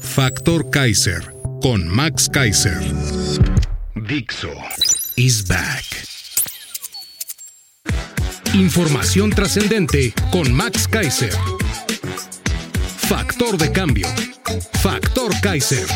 Factor Kaiser con Max Kaiser. Dixo is back. Información trascendente con Max Kaiser. Factor de cambio. Factor Kaiser.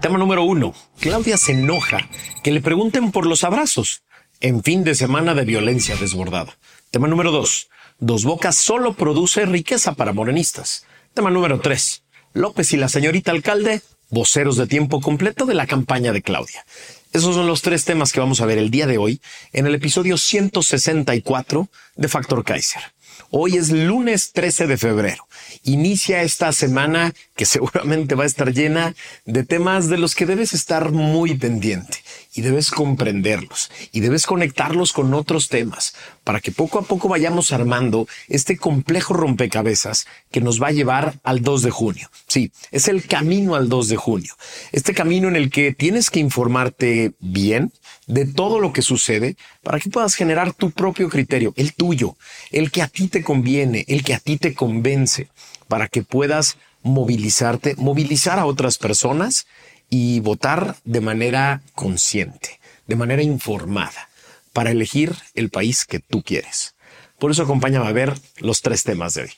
Tema número uno. Claudia se enoja que le pregunten por los abrazos en fin de semana de violencia desbordada. Tema número dos. Dos Bocas solo produce riqueza para morenistas. Tema número tres. López y la señorita alcalde, voceros de tiempo completo de la campaña de Claudia. Esos son los tres temas que vamos a ver el día de hoy en el episodio 164 de Factor Kaiser. Hoy es lunes 13 de febrero. Inicia esta semana que seguramente va a estar llena de temas de los que debes estar muy pendiente y debes comprenderlos y debes conectarlos con otros temas para que poco a poco vayamos armando este complejo rompecabezas que nos va a llevar al 2 de junio. Sí, es el camino al 2 de junio. Este camino en el que tienes que informarte bien de todo lo que sucede para que puedas generar tu propio criterio, el tuyo, el que a ti te conviene, el que a ti te convence, para que puedas movilizarte, movilizar a otras personas y votar de manera consciente, de manera informada, para elegir el país que tú quieres. Por eso acompáñame a ver los tres temas de hoy.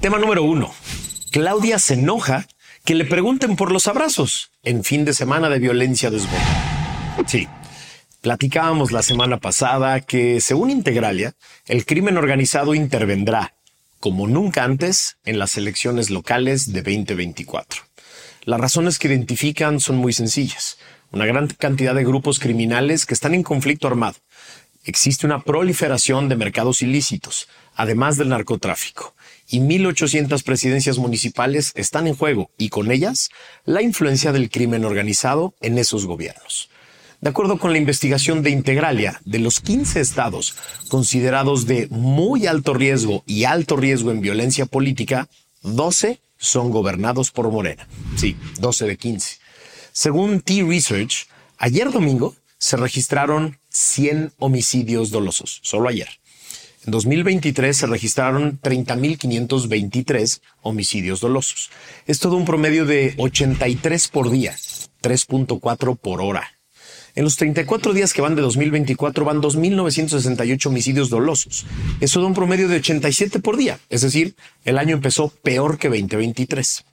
Tema número uno. Claudia se enoja que le pregunten por los abrazos en fin de semana de violencia desbordada. Sí, platicábamos la semana pasada que, según Integralia, el crimen organizado intervendrá, como nunca antes, en las elecciones locales de 2024. Las razones que identifican son muy sencillas. Una gran cantidad de grupos criminales que están en conflicto armado. Existe una proliferación de mercados ilícitos, además del narcotráfico y 1.800 presidencias municipales están en juego y con ellas la influencia del crimen organizado en esos gobiernos. De acuerdo con la investigación de Integralia, de los 15 estados considerados de muy alto riesgo y alto riesgo en violencia política, 12 son gobernados por Morena. Sí, 12 de 15. Según T-Research, ayer domingo se registraron 100 homicidios dolosos, solo ayer. En 2023 se registraron 30.523 homicidios dolosos. Es todo un promedio de 83 por día, 3.4 por hora. En los 34 días que van de 2024 van 2.968 homicidios dolosos. Eso da un promedio de 87 por día. Es decir, el año empezó peor que 2023.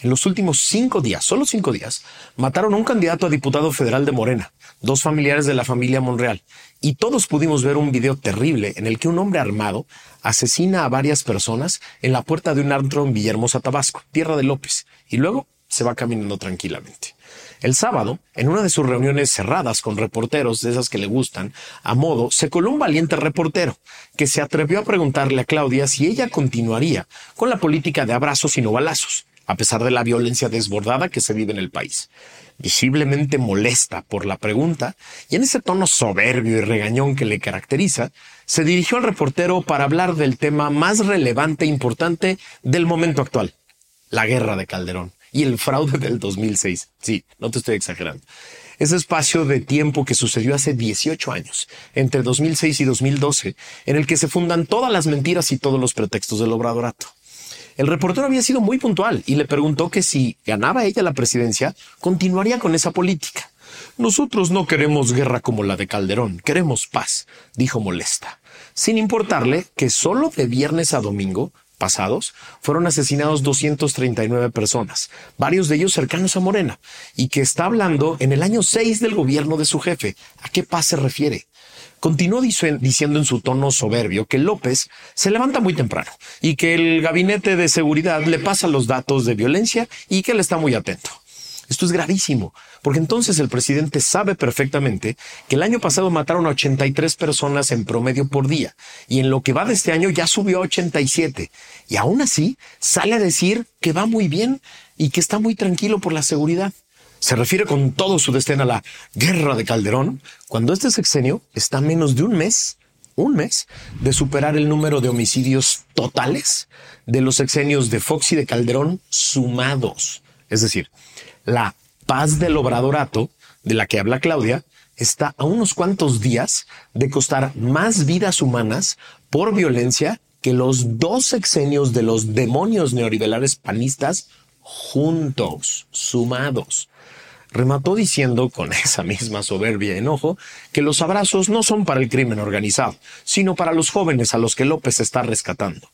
En los últimos cinco días, solo cinco días, mataron a un candidato a diputado federal de Morena, dos familiares de la familia Monreal, y todos pudimos ver un video terrible en el que un hombre armado asesina a varias personas en la puerta de un antro en Villahermosa, Tabasco, tierra de López, y luego se va caminando tranquilamente. El sábado, en una de sus reuniones cerradas con reporteros de esas que le gustan, a modo, se coló un valiente reportero que se atrevió a preguntarle a Claudia si ella continuaría con la política de abrazos y no balazos, a pesar de la violencia desbordada que se vive en el país. Visiblemente molesta por la pregunta, y en ese tono soberbio y regañón que le caracteriza, se dirigió al reportero para hablar del tema más relevante e importante del momento actual, la guerra de Calderón y el fraude del 2006. Sí, no te estoy exagerando. Ese espacio de tiempo que sucedió hace 18 años, entre 2006 y 2012, en el que se fundan todas las mentiras y todos los pretextos del obradorato. El reportero había sido muy puntual y le preguntó que si ganaba ella la presidencia, continuaría con esa política. Nosotros no queremos guerra como la de Calderón, queremos paz, dijo molesta, sin importarle que solo de viernes a domingo pasados fueron asesinados 239 personas, varios de ellos cercanos a Morena, y que está hablando en el año 6 del gobierno de su jefe. ¿A qué paz se refiere? Continuó diciendo en su tono soberbio que López se levanta muy temprano y que el gabinete de seguridad le pasa los datos de violencia y que él está muy atento. Esto es gravísimo, porque entonces el presidente sabe perfectamente que el año pasado mataron a 83 personas en promedio por día y en lo que va de este año ya subió a 87. Y aún así sale a decir que va muy bien y que está muy tranquilo por la seguridad. Se refiere con todo su destino a la guerra de Calderón, cuando este sexenio está menos de un mes, un mes, de superar el número de homicidios totales de los sexenios de Fox y de Calderón sumados. Es decir, la paz del obradorato, de la que habla Claudia, está a unos cuantos días de costar más vidas humanas por violencia que los dos sexenios de los demonios neoliberales panistas juntos, sumados. Remató diciendo con esa misma soberbia y enojo que los abrazos no son para el crimen organizado, sino para los jóvenes a los que López está rescatando.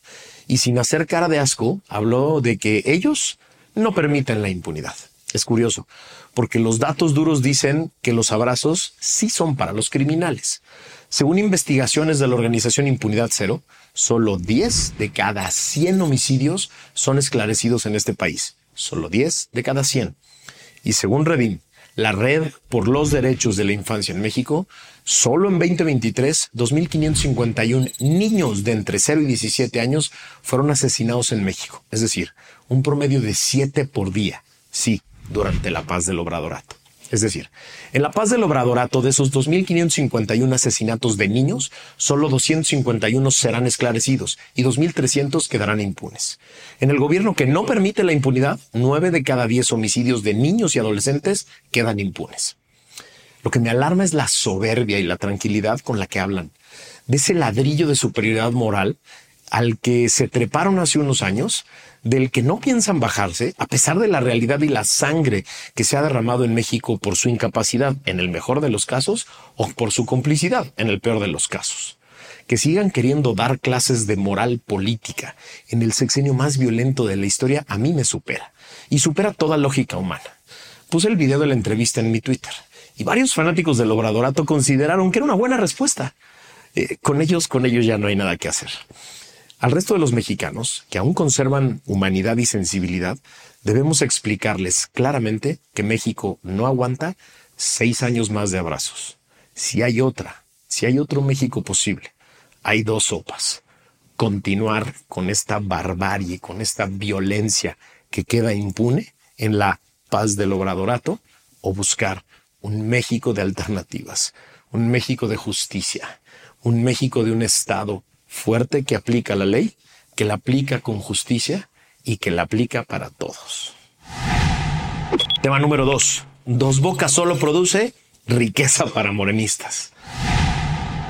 Y sin hacer cara de asco, habló de que ellos no permiten la impunidad. Es curioso, porque los datos duros dicen que los abrazos sí son para los criminales. Según investigaciones de la organización Impunidad Cero, solo 10 de cada 100 homicidios son esclarecidos en este país. Solo 10 de cada 100. Y según Redin, la Red por los Derechos de la Infancia en México, solo en 2023, 2.551 niños de entre 0 y 17 años fueron asesinados en México. Es decir, un promedio de 7 por día. Sí, durante la paz del Obradorato. Es decir, en la paz del Obradorato, de esos 2.551 asesinatos de niños, solo 251 serán esclarecidos y 2.300 quedarán impunes. En el gobierno que no permite la impunidad, 9 de cada 10 homicidios de niños y adolescentes quedan impunes. Lo que me alarma es la soberbia y la tranquilidad con la que hablan, de ese ladrillo de superioridad moral al que se treparon hace unos años, del que no piensan bajarse, a pesar de la realidad y la sangre que se ha derramado en México por su incapacidad en el mejor de los casos o por su complicidad en el peor de los casos. Que sigan queriendo dar clases de moral política en el sexenio más violento de la historia a mí me supera y supera toda lógica humana. Puse el video de la entrevista en mi Twitter y varios fanáticos del obradorato consideraron que era una buena respuesta. Eh, con ellos, con ellos ya no hay nada que hacer. Al resto de los mexicanos, que aún conservan humanidad y sensibilidad, debemos explicarles claramente que México no aguanta seis años más de abrazos. Si hay otra, si hay otro México posible, hay dos sopas. Continuar con esta barbarie, con esta violencia que queda impune en la paz del obradorato o buscar un México de alternativas, un México de justicia, un México de un Estado fuerte que aplica la ley, que la aplica con justicia y que la aplica para todos. Tema número dos. Dos Bocas solo produce riqueza para morenistas.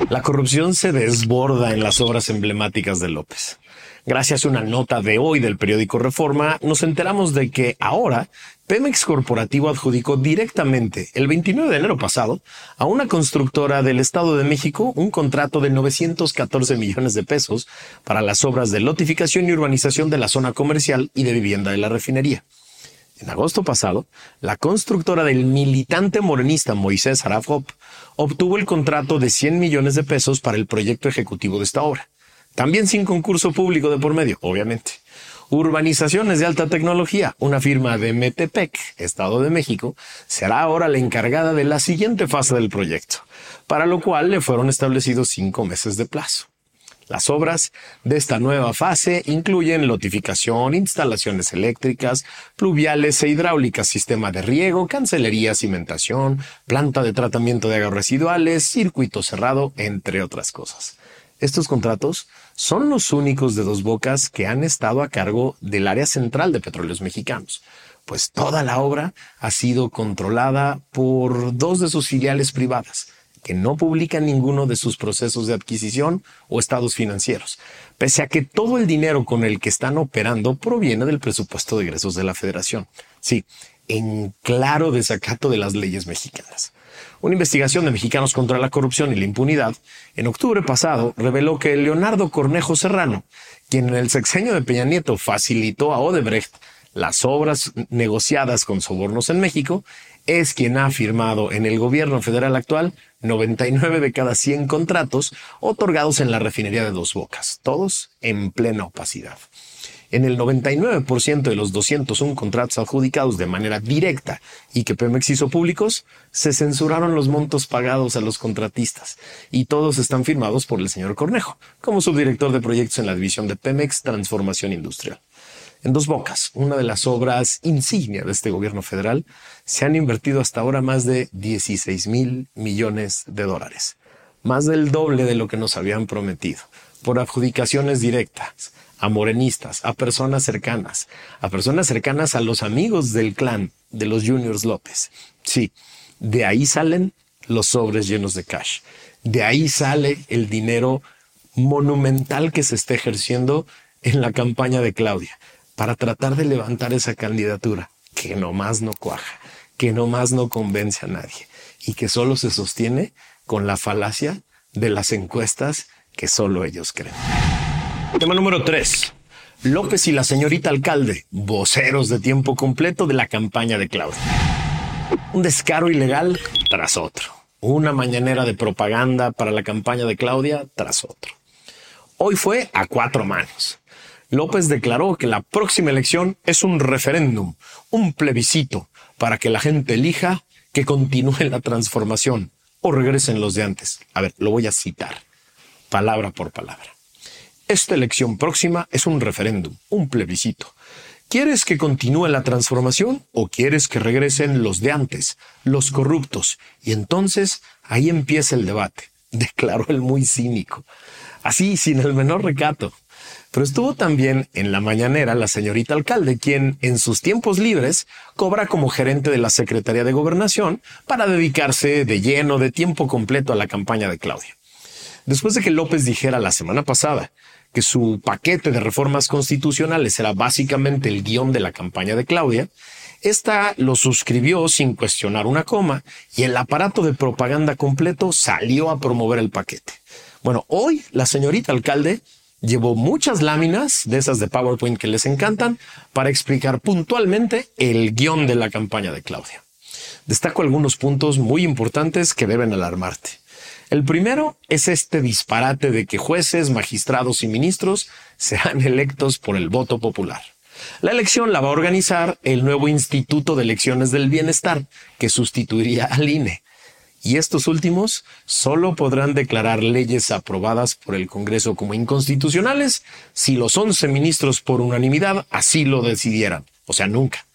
La corrupción se desborda en las obras emblemáticas de López. Gracias a una nota de hoy del periódico Reforma, nos enteramos de que ahora Pemex Corporativo adjudicó directamente el 29 de enero pasado a una constructora del Estado de México un contrato de 914 millones de pesos para las obras de lotificación y urbanización de la zona comercial y de vivienda de la refinería. En agosto pasado, la constructora del militante morenista Moisés Arafop obtuvo el contrato de 100 millones de pesos para el proyecto ejecutivo de esta obra. También sin concurso público de por medio, obviamente. Urbanizaciones de alta tecnología, una firma de Metepec, Estado de México, será ahora la encargada de la siguiente fase del proyecto, para lo cual le fueron establecidos cinco meses de plazo. Las obras de esta nueva fase incluyen lotificación, instalaciones eléctricas, pluviales e hidráulicas, sistema de riego, cancelería, cimentación, planta de tratamiento de aguas residuales, circuito cerrado, entre otras cosas. Estos contratos son los únicos de Dos Bocas que han estado a cargo del área central de petróleos mexicanos, pues toda la obra ha sido controlada por dos de sus filiales privadas, que no publican ninguno de sus procesos de adquisición o estados financieros, pese a que todo el dinero con el que están operando proviene del presupuesto de egresos de la federación. Sí, en claro desacato de las leyes mexicanas. Una investigación de Mexicanos contra la Corrupción y la Impunidad en octubre pasado reveló que Leonardo Cornejo Serrano, quien en el sexenio de Peña Nieto facilitó a Odebrecht las obras negociadas con sobornos en México, es quien ha firmado en el gobierno federal actual 99 de cada 100 contratos otorgados en la refinería de Dos Bocas, todos en plena opacidad. En el 99% de los 201 contratos adjudicados de manera directa y que Pemex hizo públicos, se censuraron los montos pagados a los contratistas y todos están firmados por el señor Cornejo, como subdirector de proyectos en la división de Pemex Transformación Industrial. En dos bocas, una de las obras insignia de este gobierno federal, se han invertido hasta ahora más de 16 mil millones de dólares, más del doble de lo que nos habían prometido, por adjudicaciones directas a morenistas, a personas cercanas, a personas cercanas a los amigos del clan de los Juniors López. Sí, de ahí salen los sobres llenos de cash. De ahí sale el dinero monumental que se está ejerciendo en la campaña de Claudia para tratar de levantar esa candidatura que nomás no cuaja, que nomás no convence a nadie y que solo se sostiene con la falacia de las encuestas que solo ellos creen. Tema número 3. López y la señorita alcalde, voceros de tiempo completo de la campaña de Claudia. Un descaro ilegal tras otro. Una mañanera de propaganda para la campaña de Claudia tras otro. Hoy fue a cuatro manos. López declaró que la próxima elección es un referéndum, un plebiscito, para que la gente elija que continúe la transformación o regresen los de antes. A ver, lo voy a citar, palabra por palabra. Esta elección próxima es un referéndum, un plebiscito. ¿Quieres que continúe la transformación o quieres que regresen los de antes, los corruptos? Y entonces ahí empieza el debate, declaró el muy cínico. Así, sin el menor recato. Pero estuvo también en la mañanera la señorita alcalde, quien en sus tiempos libres cobra como gerente de la Secretaría de Gobernación para dedicarse de lleno, de tiempo completo a la campaña de Claudia. Después de que López dijera la semana pasada que su paquete de reformas constitucionales era básicamente el guion de la campaña de Claudia, esta lo suscribió sin cuestionar una coma y el aparato de propaganda completo salió a promover el paquete. Bueno, hoy la señorita alcalde llevó muchas láminas de esas de PowerPoint que les encantan para explicar puntualmente el guion de la campaña de Claudia. Destaco algunos puntos muy importantes que deben alarmarte. El primero es este disparate de que jueces, magistrados y ministros sean electos por el voto popular. La elección la va a organizar el nuevo Instituto de Elecciones del Bienestar, que sustituiría al INE. Y estos últimos solo podrán declarar leyes aprobadas por el Congreso como inconstitucionales si los 11 ministros por unanimidad así lo decidieran. O sea, nunca.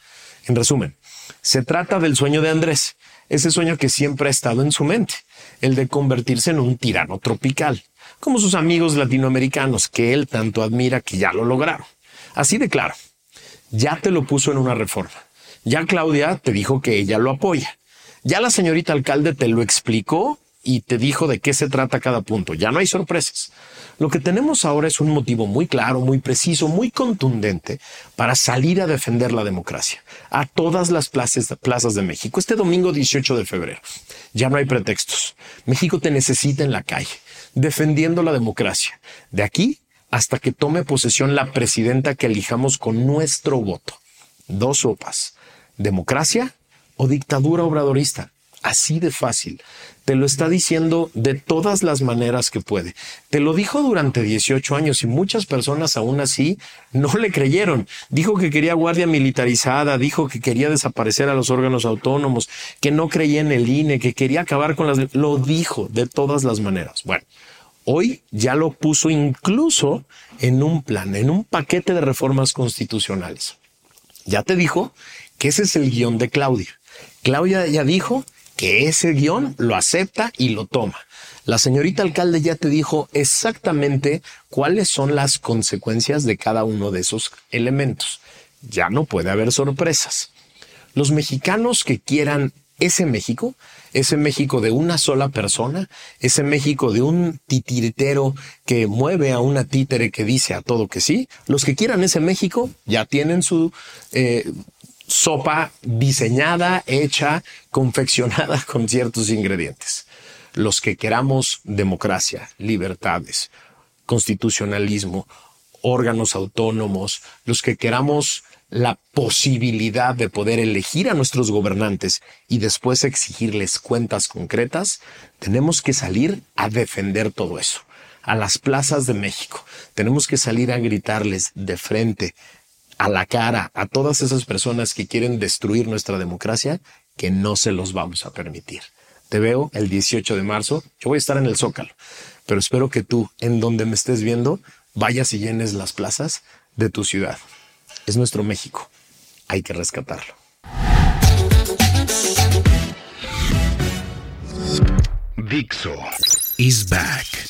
En resumen, se trata del sueño de Andrés, ese sueño que siempre ha estado en su mente el de convertirse en un tirano tropical, como sus amigos latinoamericanos que él tanto admira que ya lo lograron. Así de claro, ya te lo puso en una reforma. Ya Claudia te dijo que ella lo apoya. Ya la señorita alcalde te lo explicó y te dijo de qué se trata cada punto. Ya no hay sorpresas. Lo que tenemos ahora es un motivo muy claro, muy preciso, muy contundente para salir a defender la democracia a todas las plazas, de México este domingo 18 de febrero. Ya no hay pretextos. México te necesita en la calle, defendiendo la democracia. De aquí hasta que tome posesión la presidenta que elijamos con nuestro voto. Dos sopas. Democracia o dictadura obradorista. Así de fácil. Te lo está diciendo de todas las maneras que puede. Te lo dijo durante 18 años y muchas personas aún así no le creyeron. Dijo que quería guardia militarizada, dijo que quería desaparecer a los órganos autónomos, que no creía en el INE, que quería acabar con las... Lo dijo de todas las maneras. Bueno, hoy ya lo puso incluso en un plan, en un paquete de reformas constitucionales. Ya te dijo que ese es el guion de Claudia. Claudia ya dijo que ese guion lo acepta y lo toma. La señorita alcalde ya te dijo exactamente cuáles son las consecuencias de cada uno de esos elementos. Ya no puede haber sorpresas. Los mexicanos que quieran ese México, ese México de una sola persona, ese México de un titiritero que mueve a una títere que dice a todo que sí, los que quieran ese México ya tienen su eh, sopa diseñada, hecha, confeccionada con ciertos ingredientes. Los que queramos democracia, libertades, constitucionalismo, órganos autónomos, los que queramos la posibilidad de poder elegir a nuestros gobernantes y después exigirles cuentas concretas, tenemos que salir a defender todo eso a las plazas de México. Tenemos que salir a gritarles de frente, a la cara, a todas esas personas que quieren destruir nuestra democracia, que no se los vamos a permitir. Te veo el 18 de marzo. Yo voy a estar en el Zócalo, pero espero que tú, en donde me estés viendo, vayas y llenes las plazas de tu ciudad. Es nuestro México. Hay que rescatarlo. Dixo is back.